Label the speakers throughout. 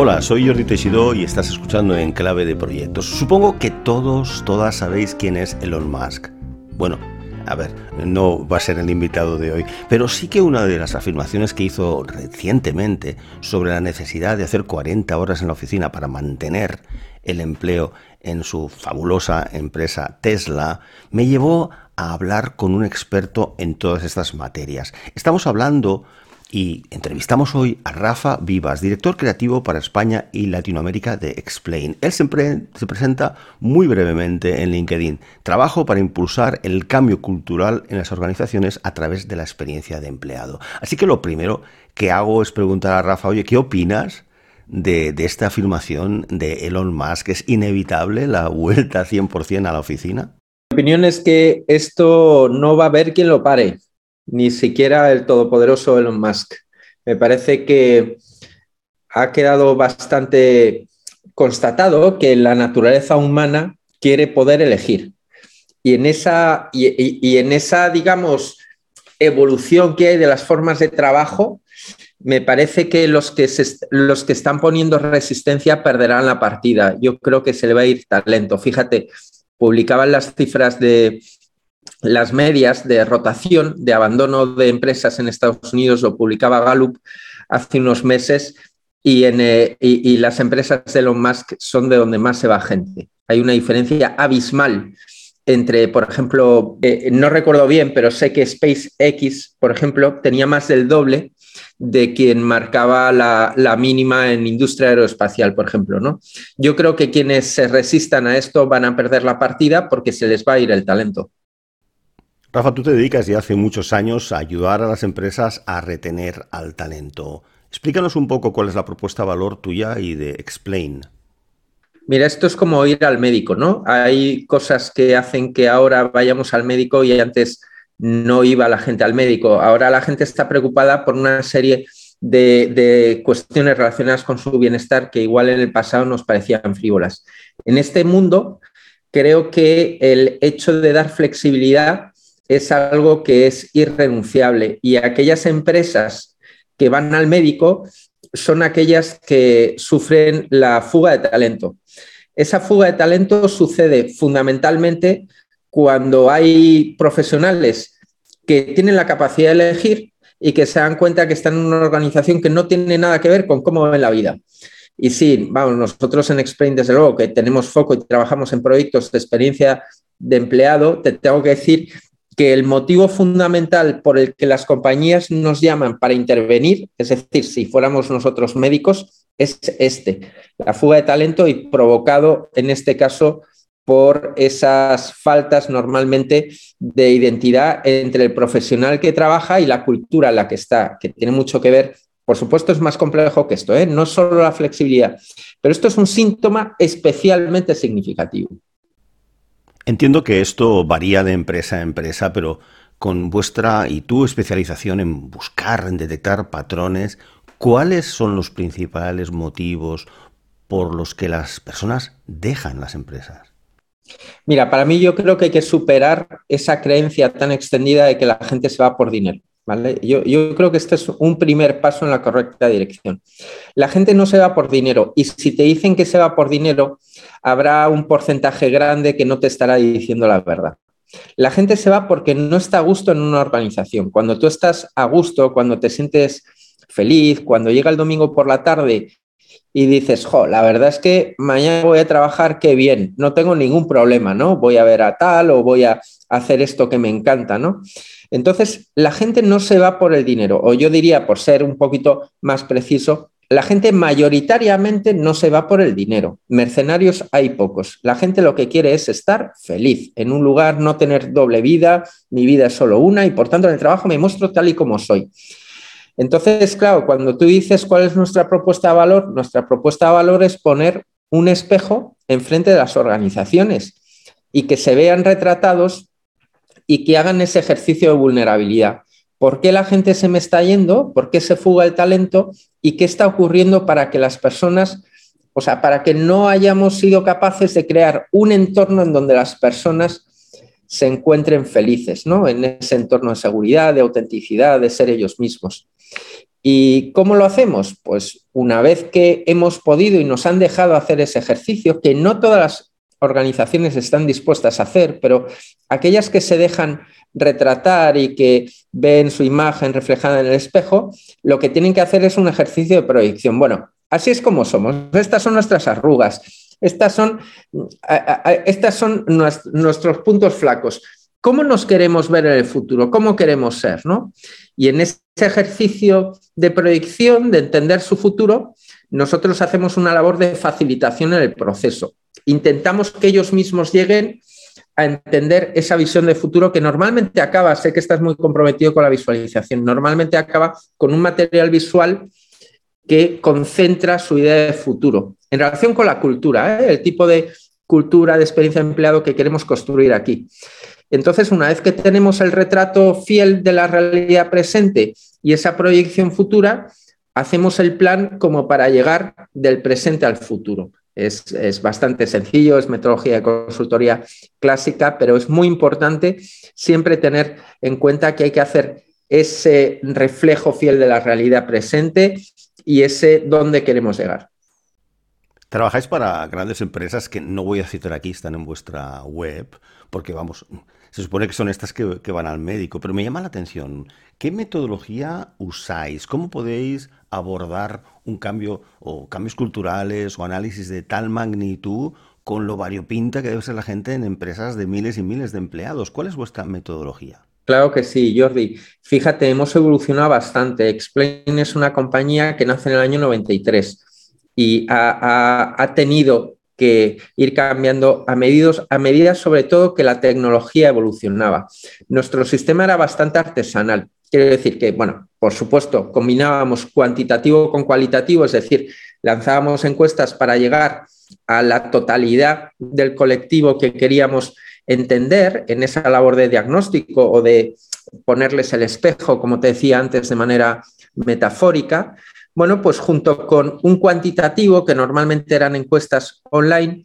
Speaker 1: Hola, soy Jordi Teixidó y estás escuchando en Clave de Proyectos. Supongo que todos, todas sabéis quién es Elon Musk. Bueno, a ver, no va a ser el invitado de hoy, pero sí que una de las afirmaciones que hizo recientemente sobre la necesidad de hacer 40 horas en la oficina para mantener el empleo en su fabulosa empresa Tesla me llevó a hablar con un experto en todas estas materias. Estamos hablando y entrevistamos hoy a Rafa Vivas, director creativo para España y Latinoamérica de Explain. Él siempre se presenta muy brevemente en LinkedIn. Trabajo para impulsar el cambio cultural en las organizaciones a través de la experiencia de empleado. Así que lo primero que hago es preguntar a Rafa, oye, ¿qué opinas de, de esta afirmación de Elon Musk? ¿Es inevitable la vuelta 100% a la oficina?
Speaker 2: Mi opinión es que esto no va a haber quien lo pare ni siquiera el todopoderoso Elon Musk. Me parece que ha quedado bastante constatado que la naturaleza humana quiere poder elegir. Y en esa, y, en esa digamos, evolución que hay de las formas de trabajo, me parece que los que, los que están poniendo resistencia perderán la partida. Yo creo que se le va a ir talento. Fíjate, publicaban las cifras de, las medias de rotación, de abandono de empresas en Estados Unidos, lo publicaba Gallup hace unos meses, y, eh, las empresas de Elon Musk son de donde más se va gente. Hay una diferencia abismal entre, por ejemplo, eh, no recuerdo bien, pero sé que SpaceX, por ejemplo, tenía más del doble de quien marcaba la, la, mínima en industria aeroespacial, por ejemplo. ¿no? Yo creo que quienes se resistan a esto van a perder la partida porque se les va a ir el talento.
Speaker 1: Rafa, tú te dedicas ya hace muchos años a ayudar a las empresas a retener al talento. Explícanos un poco cuál es la propuesta valor tuya y de Explain.
Speaker 2: Mira, esto es como ir al médico, ¿no? Hay cosas que hacen que ahora vayamos al médico y antes no iba la gente al médico. Ahora la gente está preocupada por una serie de, de, cuestiones relacionadas con su bienestar que igual en el pasado nos parecían frívolas. En este mundo, creo que el hecho de dar flexibilidad es algo que es irrenunciable y aquellas empresas que van al médico son aquellas que sufren la fuga de talento. Esa fuga de talento sucede fundamentalmente cuando hay profesionales que tienen la capacidad de elegir y que se dan cuenta que están en una organización que no tiene nada que ver con cómo ven la vida. Y sí, vamos, nosotros en Explain, desde luego, que tenemos foco y trabajamos en proyectos de experiencia de empleado, te tengo que decir que el motivo fundamental por el que las compañías nos llaman para intervenir, es decir, si fuéramos nosotros médicos, es este, la fuga de talento y provocado en este caso por esas faltas normalmente de identidad entre el profesional que trabaja y la cultura en la que está, que tiene mucho que ver. Por supuesto, es más complejo que esto, ¿eh? no solo la flexibilidad, pero esto es un síntoma especialmente significativo.
Speaker 1: Entiendo que esto varía de empresa a empresa, pero con vuestra y tu especialización en buscar, en detectar patrones, ¿cuáles son los principales motivos por los que las personas dejan las empresas?
Speaker 2: Mira, para mí yo creo que hay que superar esa creencia tan extendida de que la gente se va por dinero. Yo, yo, creo que este es un primer paso en la correcta dirección. La gente no se va por dinero y si te dicen que se va por dinero, habrá un porcentaje grande que no te estará diciendo la verdad. La gente se va porque no está a gusto en una organización. Cuando tú estás a gusto, cuando te sientes feliz, cuando llega el domingo por la tarde y dices, jo, la verdad es que mañana voy a trabajar, qué bien, no tengo ningún problema, ¿no? Voy a ver a tal o voy a hacer esto que me encanta, ¿no? Entonces, la gente no se va por el dinero, o yo diría, por ser un poquito más preciso, la gente mayoritariamente no se va por el dinero. Mercenarios hay pocos. La gente lo que quiere es estar feliz en un lugar, no tener doble vida, mi vida es solo una y por tanto en el trabajo me muestro tal y como soy. Entonces, claro, cuando tú dices cuál es nuestra propuesta de valor, nuestra propuesta de valor es poner un espejo enfrente de las organizaciones y que se vean retratados y que hagan ese ejercicio de vulnerabilidad. ¿Por qué la gente se me está yendo? ¿Por qué se fuga el talento? ¿Y qué está ocurriendo para que las personas, o sea, para que no hayamos sido capaces de crear un entorno en donde las personas se encuentren felices ¿no? en ese entorno de seguridad, de autenticidad, de ser ellos mismos. ¿Y cómo lo hacemos? Pues una vez que hemos podido y nos han dejado hacer ese ejercicio, que no todas las organizaciones están dispuestas a hacer, pero aquellas que se dejan retratar y que ven su imagen reflejada en el espejo, lo que tienen que hacer es un ejercicio de proyección. Bueno, así es como somos. Estas son nuestras arrugas. Estas son, estas son nuestros puntos flacos. ¿Cómo nos queremos ver en el futuro? ¿Cómo queremos ser? ¿no? Y en ese ejercicio de proyección, de entender su futuro, nosotros hacemos una labor de facilitación en el proceso. Intentamos que ellos mismos lleguen a entender esa visión de futuro que normalmente acaba, sé que estás muy comprometido con la visualización, normalmente acaba con un material visual que concentra su idea de futuro en relación con la cultura, ¿eh? el tipo de cultura de experiencia de empleado que queremos construir aquí. Entonces, una vez que tenemos el retrato fiel de la realidad presente y esa proyección futura, hacemos el plan como para llegar del presente al futuro. Es, es, bastante sencillo, es metodología de consultoría clásica, pero es muy importante siempre tener en cuenta que hay que hacer ese reflejo fiel de la realidad presente y ese dónde queremos llegar.
Speaker 1: Trabajáis para grandes empresas que no voy a citar aquí, están en vuestra web, porque vamos, se supone que son estas que, van al médico, pero me llama la atención, ¿qué metodología usáis? ¿Cómo podéis abordar un cambio o cambios culturales o análisis de tal magnitud con lo variopinta que debe ser la gente en empresas de miles y miles de empleados? ¿Cuál es vuestra metodología?
Speaker 2: Claro que sí, Jordi. Fíjate, hemos evolucionado bastante. Explain es una compañía que nace en el año 93 y ha, tenido que ir cambiando a, a medida sobre todo que la tecnología evolucionaba. Nuestro sistema era bastante artesanal. Quiero decir que, bueno, por supuesto, combinábamos cuantitativo con cualitativo, es decir, lanzábamos encuestas para llegar a la totalidad del colectivo que queríamos entender en esa labor de diagnóstico o de ponerles el espejo, como te decía antes, de manera metafórica, bueno, pues junto con un cuantitativo, que normalmente eran encuestas online,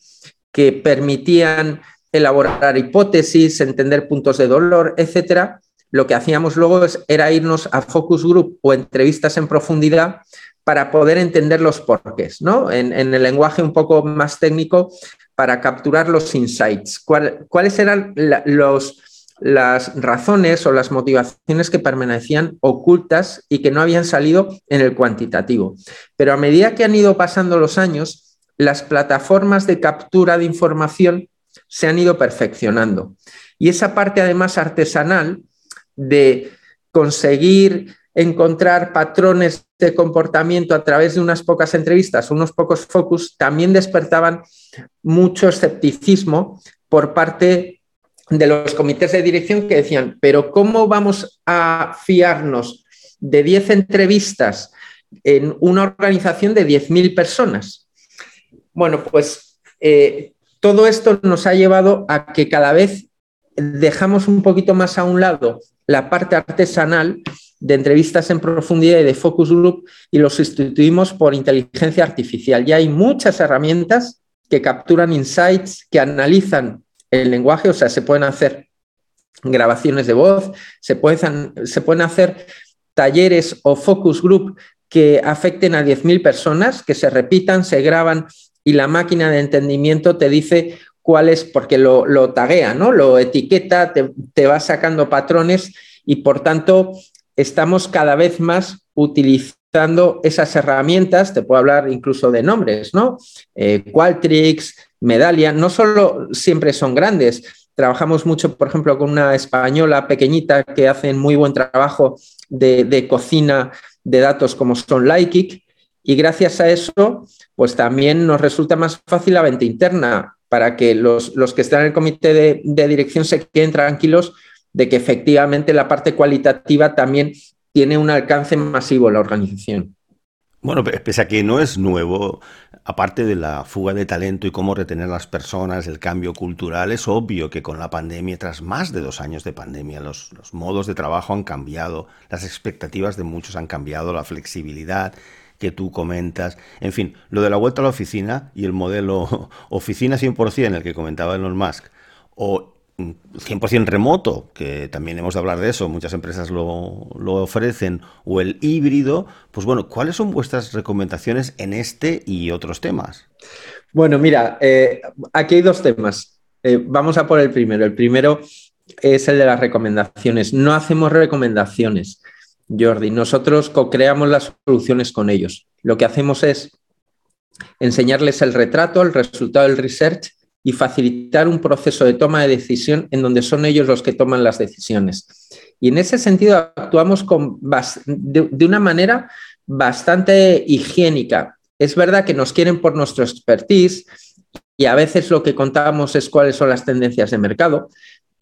Speaker 2: que permitían elaborar hipótesis, entender puntos de dolor, etcétera, lo que hacíamos luego era irnos a focus group o entrevistas en profundidad para poder entender los porqués, ¿no? En, el lenguaje un poco más técnico, para capturar los insights. ¿Cuáles eran las razones o las motivaciones que permanecían ocultas y que no habían salido en el cuantitativo? Pero a medida que han ido pasando los años, las plataformas de captura de información se han ido perfeccionando. Y esa parte además artesanal de conseguir encontrar patrones de comportamiento a través de unas pocas entrevistas, unos pocos focus, también despertaban mucho escepticismo por parte de los comités de dirección que decían, pero ¿cómo vamos a fiarnos de 10 entrevistas en una organización de 10.000 personas? Bueno, pues eh, todo esto nos ha llevado a que cada vez dejamos un poquito más a un lado la parte artesanal de entrevistas en profundidad y de focus group y los sustituimos por inteligencia artificial. Ya hay muchas herramientas que capturan insights, que analizan el lenguaje, o sea, se pueden hacer grabaciones de voz, se pueden, se pueden hacer talleres o focus group que afecten a 10.000 personas, que se repitan, se graban y la máquina de entendimiento te dice cuál es, porque lo, taguea, ¿no? lo etiqueta, te, te va sacando patrones y por tanto estamos cada vez más utilizando esas herramientas, te puedo hablar incluso de nombres, ¿no? Eh, Qualtrics, Medallia, no solo siempre son grandes, trabajamos mucho, por ejemplo, con una española pequeñita que hacen muy buen trabajo de, cocina de datos como son Lykic, y gracias a eso, pues también nos resulta más fácil la venta interna para que los, que están en el comité de, de dirección se queden tranquilos de que efectivamente la parte cualitativa también tiene un alcance masivo en la organización.
Speaker 1: Bueno, pese a que no es nuevo, aparte de la fuga de talento y cómo retener a las personas, el cambio cultural, es obvio que con la pandemia, tras más de dos años de pandemia, los, los modos de trabajo han cambiado, las expectativas de muchos han cambiado, la flexibilidad que tú comentas, en fin, lo de la vuelta a la oficina y el modelo oficina 100% el que comentaba Elon Musk, o 100% remoto, que también hemos de hablar de eso, muchas empresas lo, lo, ofrecen, o el híbrido, pues bueno, ¿cuáles son vuestras recomendaciones en este y otros temas?
Speaker 2: Bueno, mira, eh, aquí hay dos temas. Eh, vamos a por el primero. El primero es el de las recomendaciones. No hacemos recomendaciones, Jordi. Nosotros co-creamos las soluciones con ellos. Lo que hacemos es enseñarles el retrato, el resultado del research y facilitar un proceso de toma de decisión en donde son ellos los que toman las decisiones. Y en ese sentido actuamos con, de, una manera bastante higiénica. Es verdad que nos quieren por nuestro expertise y a veces lo que contamos es cuáles son las tendencias de mercado,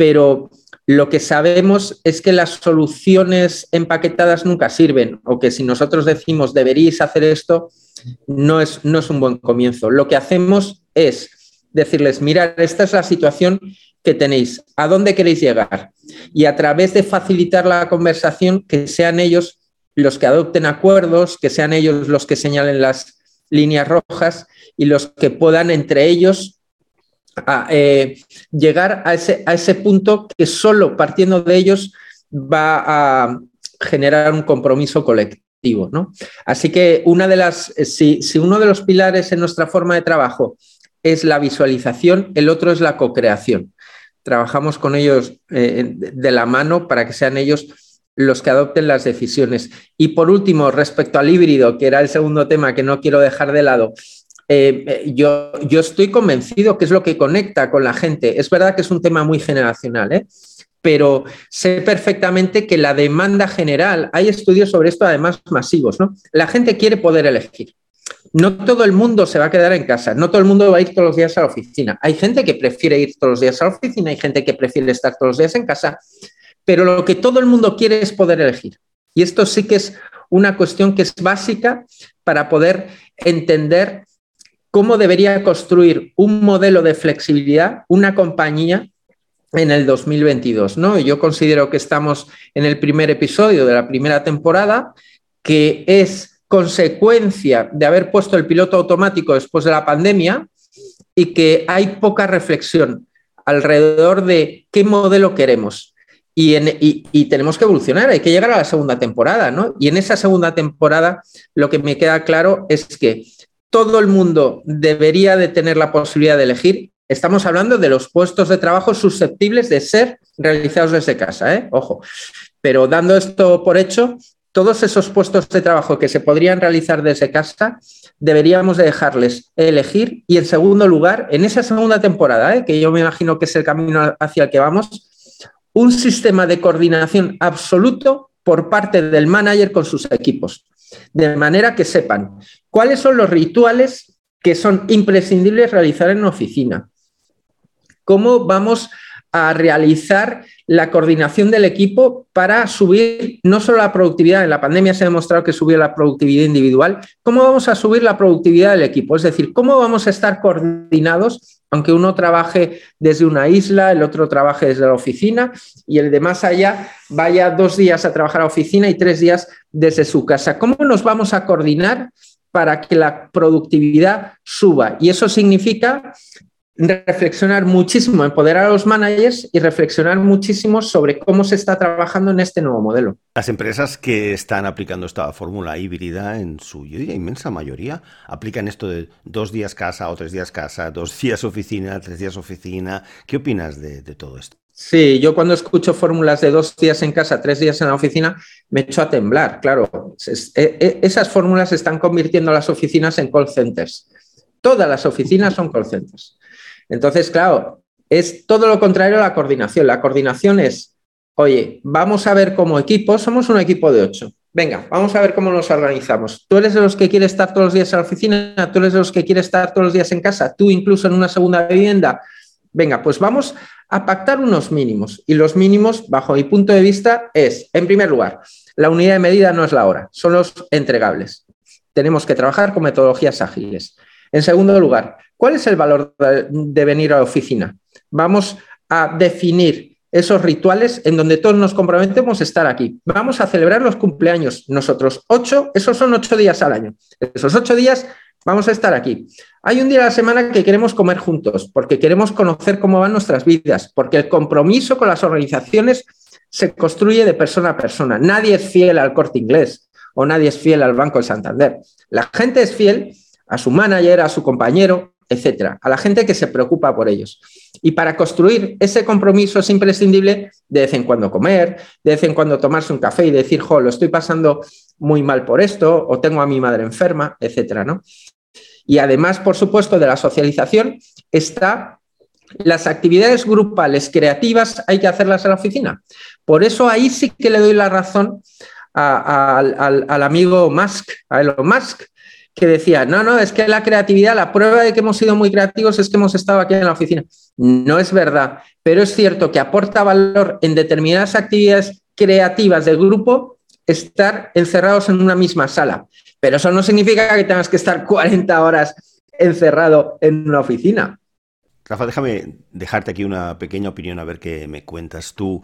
Speaker 2: pero lo que sabemos es que las soluciones empaquetadas nunca sirven o que si nosotros decimos deberíais hacer esto, no es, no es un buen comienzo. Lo que hacemos es decirles, mirad, esta es la situación que tenéis, ¿a dónde queréis llegar? Y a través de facilitar la conversación, que sean ellos los que adopten acuerdos, que sean ellos los que señalen las líneas rojas y los que puedan entre ellos eh, llegar a ese, a ese punto que solo partiendo de ellos va a generar un compromiso colectivo. ¿no? Así que una de las, si, si uno de los pilares en nuestra forma de trabajo es la visualización, el otro es la co-creación. Trabajamos con ellos eh, de la mano para que sean ellos los que adopten las decisiones. Y por último, respecto al híbrido, que era el segundo tema que no quiero dejar de lado, eh, eh, yo, yo, estoy convencido que es lo que conecta con la gente. Es verdad que es un tema muy generacional, pero sé perfectamente que la demanda general, hay estudios sobre esto además masivos, ¿no? La gente quiere poder elegir no todo el mundo se va a quedar en casa, no todo el mundo va a ir todos los días a la oficina. Hay gente que prefiere ir todos los días a la oficina, hay gente que prefiere estar todos los días en casa, pero lo que todo el mundo quiere es poder elegir. Y esto sí que es una cuestión que es básica para poder entender cómo debería construir un modelo de flexibilidad una compañía en el 2022. ¿no? Yo considero que estamos en el primer episodio de la primera temporada, que es consecuencia de haber puesto el piloto automático después de la pandemia y que hay poca reflexión alrededor de qué modelo queremos. Y, tenemos que evolucionar, hay que llegar a la segunda temporada, ¿no? Y en esa segunda temporada lo que me queda claro es que todo el mundo debería de tener la posibilidad de elegir. Estamos hablando de los puestos de trabajo susceptibles de ser realizados desde casa, ¿eh? Ojo. Pero dando esto por hecho, todos esos puestos de trabajo que se podrían realizar desde casa, deberíamos dejarles elegir y en segundo lugar, en esa segunda temporada, ¿eh? que yo me imagino que es el camino hacia el que vamos, un sistema de coordinación absoluto por parte del manager con sus equipos, de manera que sepan cuáles son los rituales que son imprescindibles realizar en oficina, cómo vamos a realizar la coordinación del equipo para subir no solo la productividad, en la pandemia se ha demostrado que subió la productividad individual, ¿cómo vamos a subir la productividad del equipo? Es decir, ¿cómo vamos a estar coordinados, aunque uno trabaje desde una isla, el otro trabaje desde la oficina y el de más allá vaya dos días a trabajar a oficina y tres días desde su casa? ¿Cómo nos vamos a coordinar? Para que la productividad suba. Y eso significa reflexionar muchísimo, empoderar a los managers y reflexionar muchísimo sobre cómo se está trabajando en este nuevo modelo.
Speaker 1: Las empresas que están aplicando esta fórmula híbrida en su inmensa mayoría aplican esto de dos días casa o tres días casa, dos días oficina, tres días oficina. ¿Qué opinas de, todo esto?
Speaker 2: Sí, yo cuando escucho fórmulas de dos días en casa, tres días en la oficina, me echo a temblar. Claro, e, e, esas fórmulas están convirtiendo las oficinas en call centers. Todas las oficinas son call centers. Entonces, claro, es todo lo contrario a la coordinación. La coordinación es, oye, vamos a ver como equipo, somos un equipo de ocho. Venga, vamos a ver cómo nos organizamos. Tú eres de los que quiere estar todos los días en la oficina, tú eres de los que quiere estar todos los días en casa, tú incluso en una segunda vivienda. Venga, pues vamos a pactar unos mínimos. Y los mínimos, bajo mi punto de vista, es, en primer lugar, la unidad de medida no es la hora, son los entregables. Tenemos que trabajar con metodologías ágiles. En segundo lugar, ¿cuál es el valor de venir a la oficina? Vamos a definir esos rituales en donde todos nos comprometemos a estar aquí. Vamos a celebrar los cumpleaños nosotros. Ocho, esos son ocho días al año. Esos ocho días vamos a estar aquí. Hay un día a la semana que queremos comer juntos, porque queremos conocer cómo van nuestras vidas, porque el compromiso con las organizaciones se construye de persona a persona. Nadie es fiel al corte inglés o nadie es fiel al Banco de Santander. La gente es fiel a su manager, a su compañero, etcétera, a la gente que se preocupa por ellos. Y para construir ese compromiso es imprescindible de vez en cuando comer, de vez en cuando tomarse un café y decir, jo, lo estoy pasando muy mal por esto, o tengo a mi madre enferma, etcétera, ¿no? Y además, por supuesto, de la socialización está las actividades grupales creativas hay que hacerlas en la oficina. Por eso ahí sí que le doy la razón al, al, amigo Musk, a Elon Musk, que decía, no, no, es que la creatividad, la prueba de que hemos sido muy creativos es que hemos estado aquí en la oficina. No es verdad, pero es cierto que aporta valor en determinadas actividades creativas del grupo estar encerrados en una misma sala. Pero eso no significa que tengas que estar 40 horas encerrado en una oficina.
Speaker 1: Rafa, déjame dejarte aquí una pequeña opinión a ver qué me cuentas tú.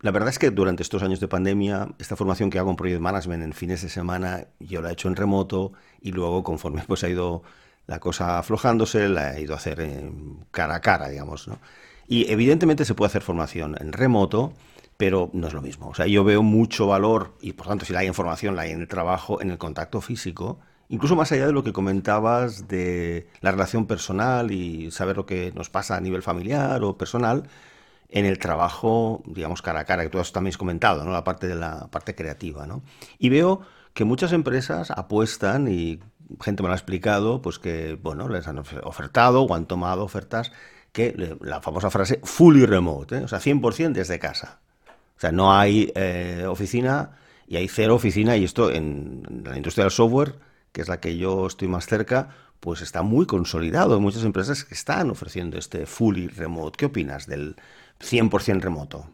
Speaker 1: La verdad es que durante estos años de pandemia, esta formación que hago en Project Management en fines de semana, yo la he hecho en remoto y luego conforme pues ha ido la cosa aflojándose, la he ido a hacer cara a cara, digamos, ¿no? Y evidentemente se puede hacer formación en remoto, pero no es lo mismo. O sea, yo veo mucho valor, y por tanto si la hay en formación, la hay en el trabajo, en el contacto físico, incluso más allá de lo que comentabas de la relación personal y saber lo que nos pasa a nivel familiar o personal, en el trabajo, digamos, cara a cara, que tú has también comentado, ¿no? La parte de la parte creativa, ¿no? Y veo que muchas empresas apuestan y gente me lo ha explicado, pues que, bueno, les han ofertado o han tomado ofertas que la famosa frase fully remote, ¿eh? o sea, 100% desde casa. O sea, no hay eh, oficina y hay cero oficina y esto en, la industria del software, que es la que yo estoy más cerca, pues está muy consolidado. Hay muchas empresas que están ofreciendo este fully remote. ¿Qué opinas del 100% remoto.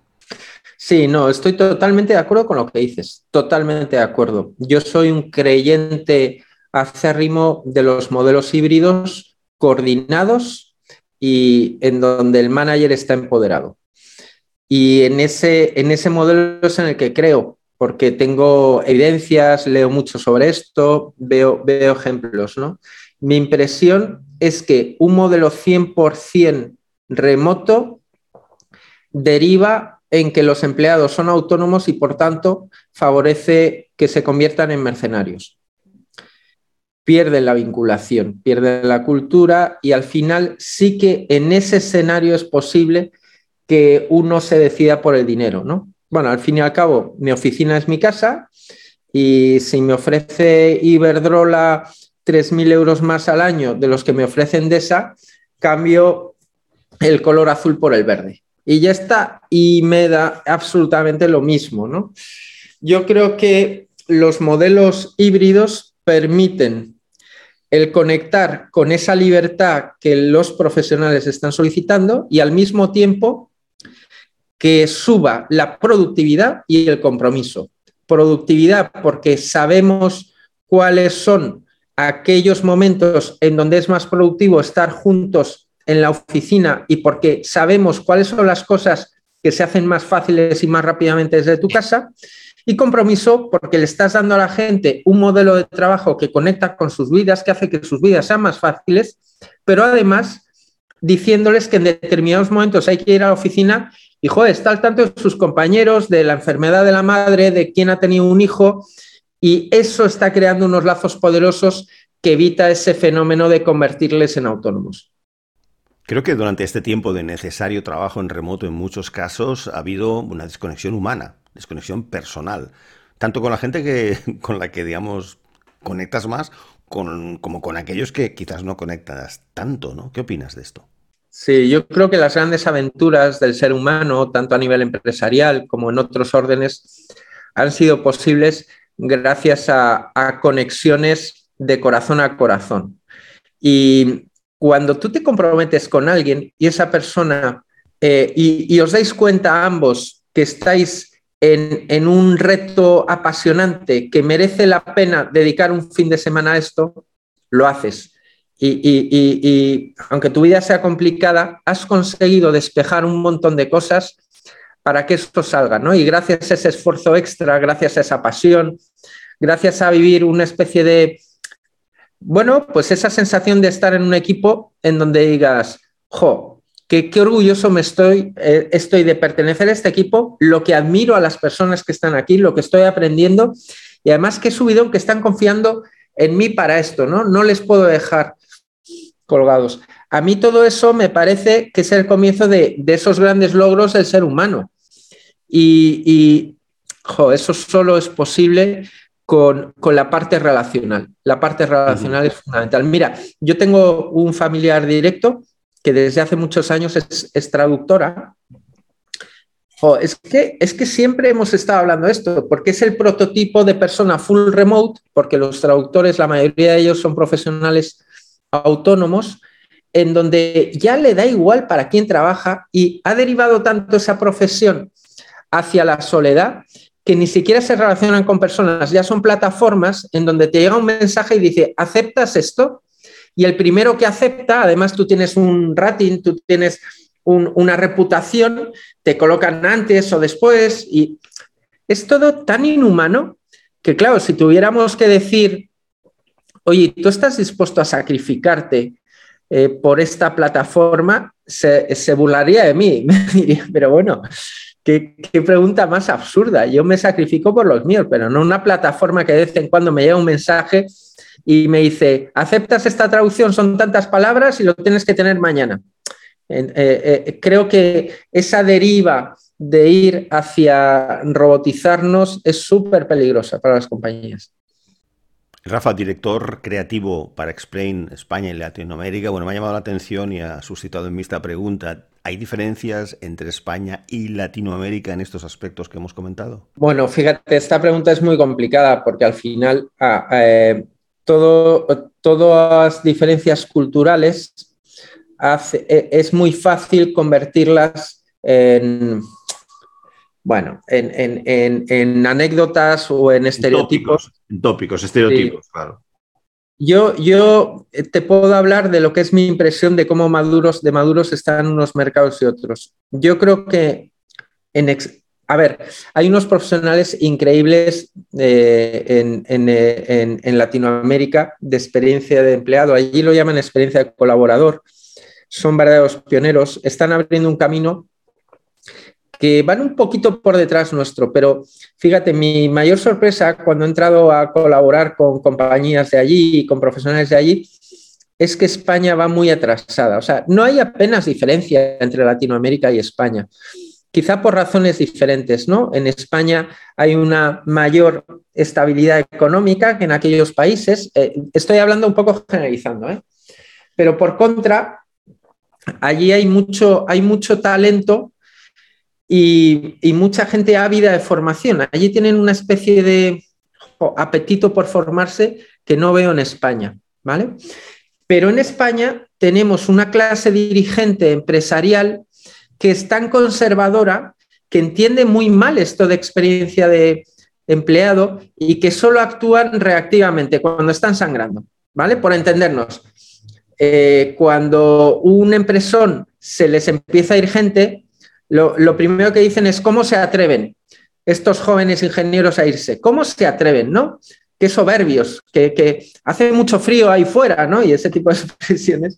Speaker 2: Sí, no, estoy totalmente de acuerdo con lo que dices, totalmente de acuerdo. Yo soy un creyente acérrimo de los modelos híbridos coordinados y en donde el manager está empoderado. Y en ese, en ese modelo es en el que creo, porque tengo evidencias, leo mucho sobre esto, veo, veo ejemplos. ¿no? Mi impresión es que un modelo 100% remoto deriva en que los empleados son autónomos y por tanto favorece que se conviertan en mercenarios. Pierden la vinculación, pierden la cultura y al final sí que en ese escenario es posible que uno se decida por el dinero, ¿no? Bueno, al fin y al cabo, mi oficina es mi casa y si me ofrece Iberdrola 3.000 euros más al año de los que me ofrecen DESA, cambio el color azul por el verde y ya está, y me da absolutamente lo mismo, ¿no? Yo creo que los modelos híbridos permiten el conectar con esa libertad que los profesionales están solicitando y al mismo tiempo que suba la productividad y el compromiso. Productividad porque sabemos cuáles son aquellos momentos en donde es más productivo estar juntos en la oficina y porque sabemos cuáles son las cosas que se hacen más fáciles y más rápidamente desde tu casa. Y compromiso porque le estás dando a la gente un modelo de trabajo que conecta con sus vidas, que hace que sus vidas sean más fáciles, pero además diciéndoles que en determinados momentos hay que ir a la oficina y, joder, está al tanto de sus compañeros, de la enfermedad de la madre, de quién ha tenido un hijo, y eso está creando unos lazos poderosos que evita ese fenómeno de convertirles en autónomos.
Speaker 1: Creo que durante este tiempo de necesario trabajo en remoto, en muchos casos, ha habido una desconexión humana, desconexión personal, tanto con la gente que, con la que, digamos, conectas más, con, como con aquellos que quizás no conectas tanto, ¿no? ¿Qué opinas de esto?
Speaker 2: Sí, yo creo que las grandes aventuras del ser humano, tanto a nivel empresarial como en otros órdenes, han sido posibles gracias a, conexiones de corazón a corazón. Y cuando tú te comprometes con alguien y esa persona, eh, y, os dais cuenta ambos que estáis en, un reto apasionante que merece la pena dedicar un fin de semana a esto, lo haces. Y, aunque tu vida sea complicada, has conseguido despejar un montón de cosas para que esto salga, ¿no? Y gracias a ese esfuerzo extra, gracias a esa pasión, gracias a vivir una especie de bueno, pues esa sensación de estar en un equipo en donde digas, jo, qué, qué orgulloso me estoy, eh, estoy de pertenecer a este equipo, lo que admiro a las personas que están aquí, lo que estoy aprendiendo y además que subido que están confiando en mí para esto, ¿no? No les puedo dejar colgados. A mí todo eso me parece que es el comienzo de, esos grandes logros del ser humano. Y, eso solo es posible con, la parte relacional. La parte relacional es fundamental. Mira, yo tengo un familiar directo que desde hace muchos años es, traductora. es, que, es que siempre hemos estado hablando de esto, porque es el prototipo de persona full remote, porque los traductores, la mayoría de ellos son profesionales autónomos, en donde ya le da igual para quién trabaja y ha derivado tanto esa profesión hacia la soledad que ni siquiera se relacionan con personas, ya son plataformas en donde te llega un mensaje y dice, ¿aceptas esto? Y el primero que acepta, además tú tienes un rating, tú tienes una reputación, te colocan antes o después y es todo tan inhumano que claro, si tuviéramos que decir, oye, tú estás dispuesto a sacrificarte eh, por esta plataforma, se, burlaría de mí, pero bueno, ¿Qué, pregunta más absurda. Yo me sacrifico por los míos, pero no una plataforma que de vez en cuando me llega un mensaje y me dice, aceptas esta traducción, son tantas palabras y lo tienes que tener mañana. Eh, eh, creo que esa deriva de ir hacia robotizarnos es súper peligrosa para las compañías.
Speaker 1: Rafa, director creativo para Explain España y Latinoamérica, bueno, me ha llamado la atención y ha suscitado en mí esta pregunta. ¿Hay diferencias entre España y Latinoamérica en estos aspectos que hemos comentado?
Speaker 2: Bueno, fíjate, esta pregunta es muy complicada porque al final ah, eh, todo, todas las diferencias culturales e, es muy fácil convertirlas en, bueno, en, anécdotas o en estereotipos.
Speaker 1: En tópicos, estereotipos, claro.
Speaker 2: Yo, yo te puedo hablar de lo que es mi impresión de cómo maduros, de maduros están unos mercados y otros. Yo creo que en, a ver, hay unos profesionales increíbles eh, en, en, Latinoamérica de experiencia de empleado. Allí lo llaman experiencia de colaborador. Son verdaderos pioneros. Están abriendo un camino que van un poquito por detrás nuestro, pero fíjate, mi mayor sorpresa cuando he entrado a colaborar con compañías de allí y con profesionales de allí es que España va muy atrasada. O sea, no hay apenas diferencia entre Latinoamérica y España. Quizá por razones diferentes, ¿no? En España hay una mayor estabilidad económica que en aquellos países. Eh, estoy hablando un poco generalizando, ¿eh? Pero por contra, allí hay mucho, hay mucho talento y, mucha gente ávida de formación. Allí tienen una especie de apetito por formarse que no veo en España, ¿vale? Pero en España tenemos una clase dirigente empresarial que es tan conservadora que entiende muy mal esto de experiencia de empleado y que solo actúan reactivamente cuando están sangrando, ¿vale? Por entendernos. Eh, cuando un empresón se les empieza a ir gente, lo, primero que dicen es cómo se atreven estos jóvenes ingenieros a irse, cómo se atreven, ¿no? Qué soberbios, que, hace mucho frío ahí fuera, ¿no? Y ese tipo de expresiones.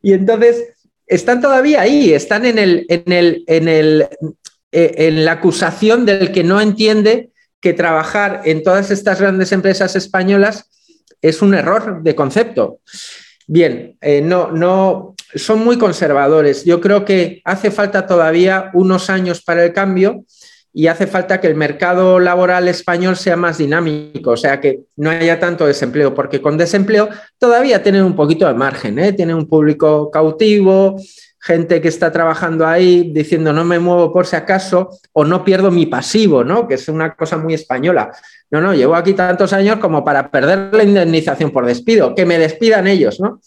Speaker 2: Y entonces están todavía ahí, están en, el, en, el, en, el, eh, en la acusación del que no entiende que trabajar en todas estas grandes empresas españolas es un error de concepto. Bien, eh, no, no, son muy conservadores. Yo creo que hace falta todavía unos años para el cambio y hace falta que el mercado laboral español sea más dinámico, o sea, que no haya tanto desempleo, porque con desempleo todavía tienen un poquito de margen, ¿eh? tienen un público cautivo, gente que está trabajando ahí diciendo no me muevo por si acaso o no pierdo mi pasivo, ¿no? que es una cosa muy española. No, no, llevo aquí tantos años como para perder la indemnización por despido, que me despidan ellos, ¿no?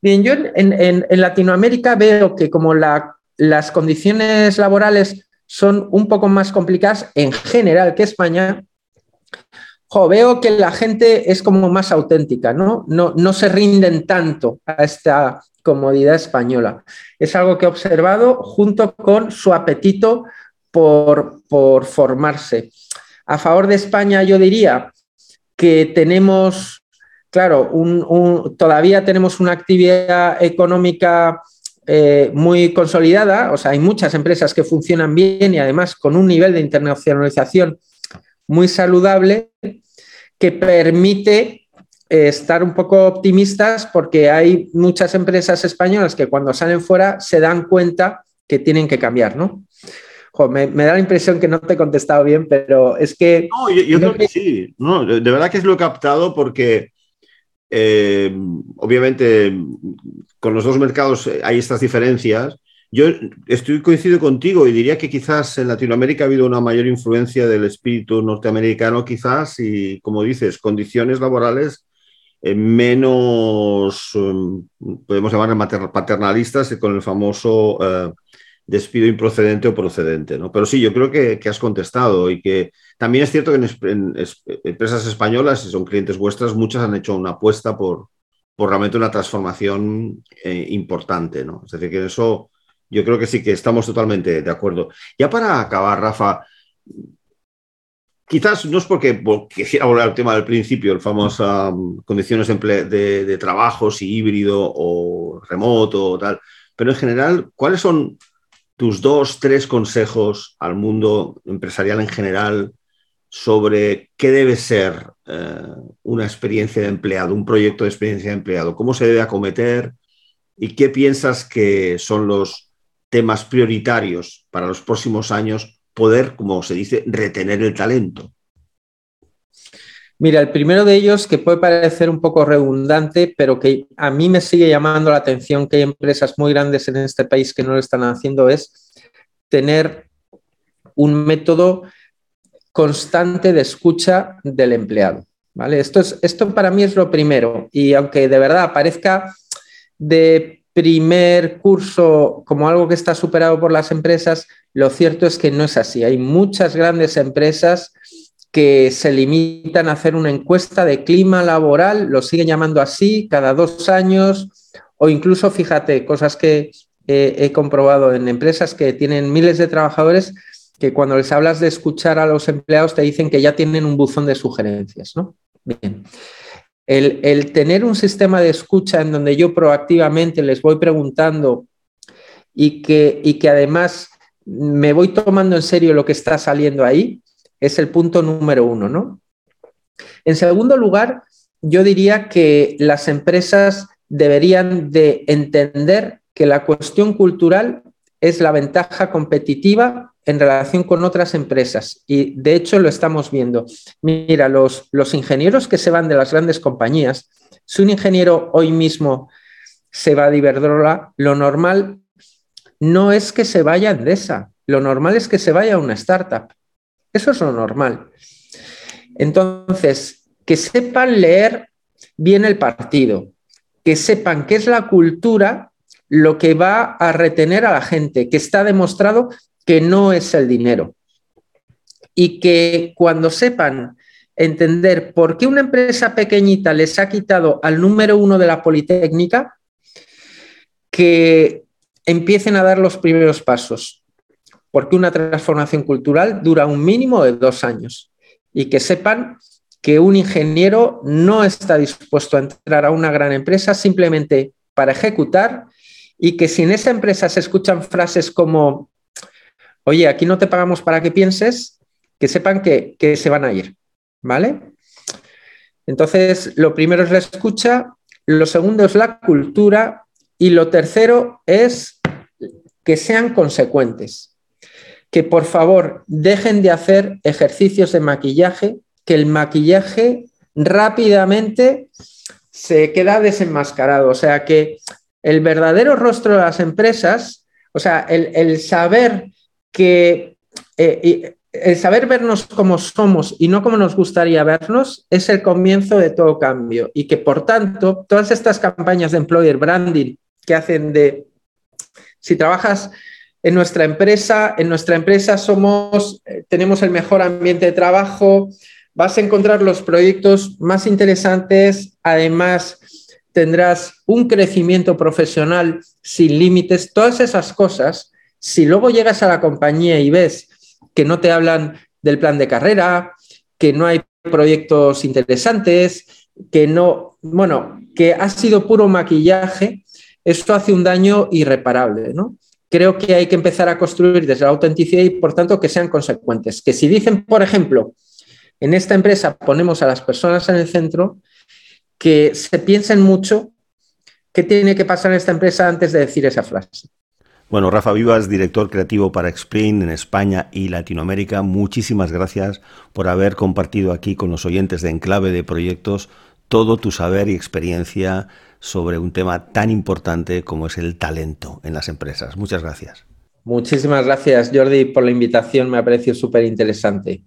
Speaker 2: Bien, yo en, Latinoamérica veo que como las condiciones laborales son un poco más complicadas en general que España, veo que la gente es como más auténtica, ¿no? ¿no? Se rinden tanto a esta comodidad española. Es algo que he observado junto con su apetito por formarse. A favor de España, yo diría que tenemos claro, todavía tenemos una actividad económica eh, muy consolidada, o sea, hay muchas empresas que funcionan bien y además con un nivel de internacionalización muy saludable que permite eh, estar un poco optimistas porque hay muchas empresas españolas que cuando salen fuera se dan cuenta que tienen que cambiar, ¿no? me, da la impresión que no te he contestado bien, pero es que...
Speaker 1: No, yo, creo que, sí. No, de, verdad que es lo he captado porque eh, obviamente con los dos mercados eh, hay estas diferencias. Yo estoy coincido contigo y diría que quizás en Latinoamérica ha habido una mayor influencia del espíritu norteamericano, quizás, y como dices, condiciones laborales eh, menos, em, podemos llamar paternalistas, con el famoso despido improcedente o procedente. ¿no? Pero sí, yo creo que, has contestado y que también es cierto que en, empresas españolas, si son clientes vuestras, muchas han hecho una apuesta por, por realmente una transformación eh, importante, ¿no? Es decir, que en eso yo creo que sí que estamos totalmente de acuerdo. Ya para acabar, Rafa, quizás no es porque, quisiera volver al tema del principio, el famoso um, condiciones de, de, trabajo, si híbrido o remoto o tal, pero en general, ¿cuáles son tus dos, tres consejos al mundo empresarial en general sobre qué debe ser eh, una experiencia de empleado, un proyecto de experiencia de empleado, cómo se debe acometer y qué piensas que son los temas prioritarios para los próximos años, poder, como se dice, retener el talento.
Speaker 2: Mira, el primero de ellos, que puede parecer un poco redundante, pero que a mí me sigue llamando la atención que hay empresas muy grandes en este país que no lo están haciendo, es tener un método constante de escucha del empleado. ¿vale? Esto, es, esto para mí es lo primero. Y aunque de verdad parezca de primer curso como algo que está superado por las empresas, lo cierto es que no es así. Hay muchas grandes empresas que se limitan a hacer una encuesta de clima laboral, lo siguen llamando así, cada dos años, o incluso, fíjate, cosas que he comprobado en empresas que tienen miles de trabajadores, que cuando les hablas de escuchar a los empleados te dicen que ya tienen un buzón de sugerencias, ¿no? Bien. El, tener un sistema de escucha en donde yo proactivamente les voy preguntando y que, y que además me voy tomando en serio lo que está saliendo ahí, es el punto número uno, ¿no? En segundo lugar, yo diría que las empresas deberían de entender que la cuestión cultural es la ventaja competitiva en relación con otras empresas. Y de hecho lo estamos viendo. Mira, los, los ingenieros que se van de las grandes compañías, si un ingeniero hoy mismo se va de Iberdrola, lo normal no es que se vaya a Endesa, lo normal es que se vaya a una startup. Eso es lo normal. Entonces, que sepan leer bien el partido, que sepan qué es la cultura lo que va a retener a la gente, que está demostrado que no es el dinero. Y que cuando sepan entender por qué una empresa pequeñita les ha quitado al número uno de la Politécnica, que empiecen a dar los primeros pasos, porque una transformación cultural dura un mínimo de dos años y que sepan que un ingeniero no está dispuesto a entrar a una gran empresa simplemente para ejecutar y que si en esa empresa se escuchan frases como, oye, aquí no te pagamos para que pienses, que sepan que, se van a ir, ¿vale? Entonces, lo primero es la escucha, lo segundo es la cultura y lo tercero es que sean consecuentes. Que por favor dejen de hacer ejercicios de maquillaje, que el maquillaje rápidamente se queda desenmascarado. O sea, que el verdadero rostro de las empresas, o sea, el, saber que, eh, el saber vernos como somos y no como nos gustaría vernos, es el comienzo de todo cambio. Y que por tanto, todas estas campañas de employer branding que hacen de, si trabajas en nuestra empresa, en nuestra empresa somos, eh, tenemos el mejor ambiente de trabajo, vas a encontrar los proyectos más interesantes, además tendrás un crecimiento profesional sin límites, todas esas cosas, si luego llegas a la compañía y ves que no te hablan del plan de carrera, que no hay proyectos interesantes, que no, bueno, que ha sido puro maquillaje, esto hace un daño irreparable, ¿no? Creo que hay que empezar a construir desde la autenticidad y, por tanto, que sean consecuentes. Que si dicen, por ejemplo, en esta empresa ponemos a las personas en el centro, que se piensen mucho qué tiene que pasar en esta empresa antes de decir esa frase.
Speaker 1: Bueno, Rafa Vivas, director creativo para Explain en España y Latinoamérica, muchísimas gracias por haber compartido aquí con los oyentes de Enclave de Proyectos todo tu saber y experiencia sobre un tema tan importante como es el talento en las empresas. Muchas gracias.
Speaker 2: Muchísimas gracias, Jordi, por la invitación. Me ha parecido súper interesante.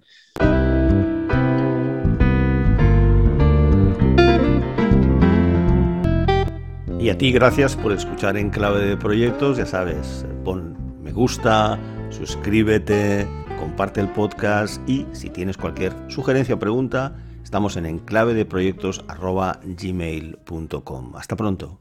Speaker 1: Y a ti gracias por escuchar en clave de proyectos, ya sabes, pon me gusta, suscríbete, comparte el podcast y si tienes cualquier sugerencia o pregunta, estamos en enclavedeproyectos.gmail.com. Hasta pronto.